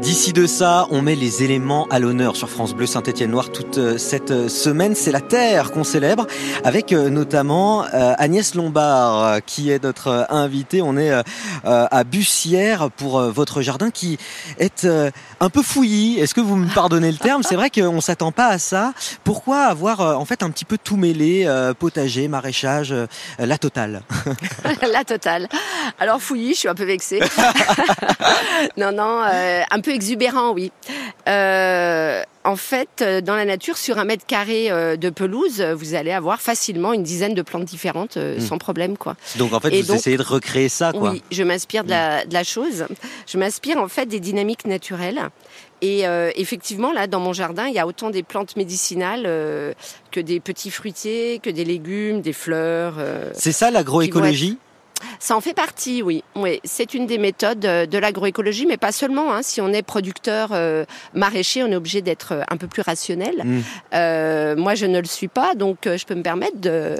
D'ici de ça, on met les éléments à l'honneur sur France Bleu Saint-Étienne-Noir toute euh, cette euh, semaine. C'est la Terre qu'on célèbre avec euh, notamment Agnès Lombard qui est notre invitée. On est à Bussière pour votre jardin qui est un peu fouillis. Est-ce que vous me pardonnez le terme? C'est vrai qu'on s'attend pas à ça. Pourquoi avoir en fait un petit peu tout mêlé, potager, maraîchage, la totale? La totale. Alors fouillis, je suis un peu vexée. non, non, un peu exubérant, oui. Euh, en fait, euh, dans la nature, sur un mètre carré euh, de pelouse, vous allez avoir facilement une dizaine de plantes différentes hmm. sans problème, quoi. Donc en fait, vous essayez de recréer ça, quoi. Oui, je m'inspire de, de, la chose. Je m'inspire en fait des dynamiques naturelles. Et effectivement, là, dans mon jardin, il y a autant des plantes médicinales que des petits fruitiers, que des légumes, des fleurs. C'est ça l'agroécologie? Ça en fait partie, oui. oui. C'est une des méthodes euh, de l'agroécologie, mais pas seulement. Hein. Si on est producteur euh, maraîcher, on est obligé d'être euh, un peu plus rationnel. Mm. Euh, moi, je ne le suis pas, donc je peux me permettre de,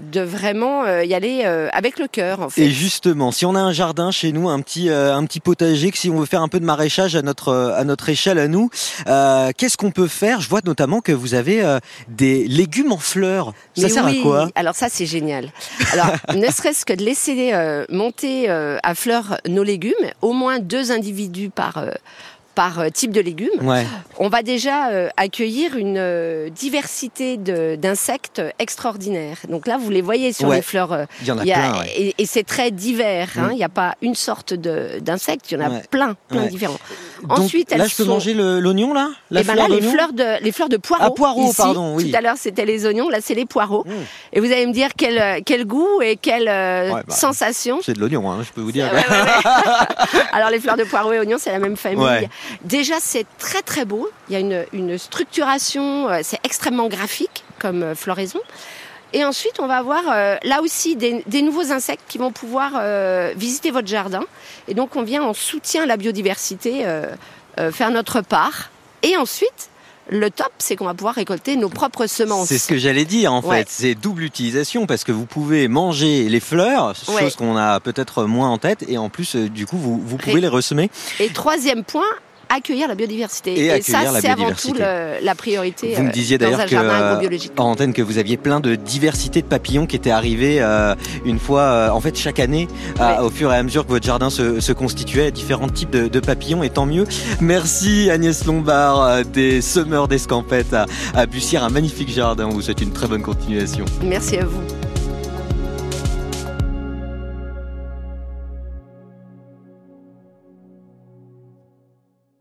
de vraiment y aller avec le cœur. En fait. Et justement, si on a un jardin chez nous, un petit, un petit potager, que si on veut faire un peu de maraîchage à notre, à notre échelle, à nous, qu'est-ce qu'on peut faire? Je vois notamment que vous avez des légumes en fleurs. Ça sert à quoi? Alors ça, c'est génial. Alors, ne serait-ce que de laisser euh, monter euh, à fleur nos légumes, au moins deux individus par euh, par type de légumes, on va déjà accueillir une diversité d'insectes extraordinaires. Donc là, vous les voyez sur les fleurs. Il y en a, plein. Et, c'est très divers. Hein. Mm. Il n'y a pas une sorte d'insecte, il y en a plein, plein différents. Ensuite, là, je peux manger l'oignon là? La Et eh ben là, les fleurs de les fleurs de poireaux. Ah, poireaux, pardon. Oui. Tout à l'heure, c'était les oignons. Là, c'est les poireaux. Mmh. Et vous allez me dire quel quel goût et quelle euh, bah, sensation. C'est de l'oignon, hein, je peux vous dire. Alors, les fleurs de poireaux et oignons, c'est la même famille. Déjà, c'est très très beau. Il y a une une structuration. Euh, c'est extrêmement graphique comme euh, floraison. Et ensuite, on va avoir euh, là aussi des, nouveaux insectes qui vont pouvoir euh, visiter votre jardin. Et donc, on vient en soutien à la biodiversité euh, faire notre part. Et ensuite, le top, c'est qu'on va pouvoir récolter nos propres semences. C'est ce que j'allais dire en fait. C'est double utilisation parce que vous pouvez manger les fleurs, chose qu'on a peut-être moins en tête, et en plus, du coup, vous, vous pouvez les ressemer. Et troisième point, accueillir la biodiversité. Et, ça, c'est avant tout la priorité. Vous me euh, disiez d'ailleurs que, euh, en antenne que vous aviez plein de diversité de papillons qui étaient arrivés euh, une fois, en fait, chaque année, au fur et à mesure que votre jardin se, constituait, différents types de, papillons, et tant mieux. Merci Agnès Lombard des Semeurs d'Escampette à, à Bussière, un magnifique jardin. On vous souhaite une très bonne continuation. Merci à vous.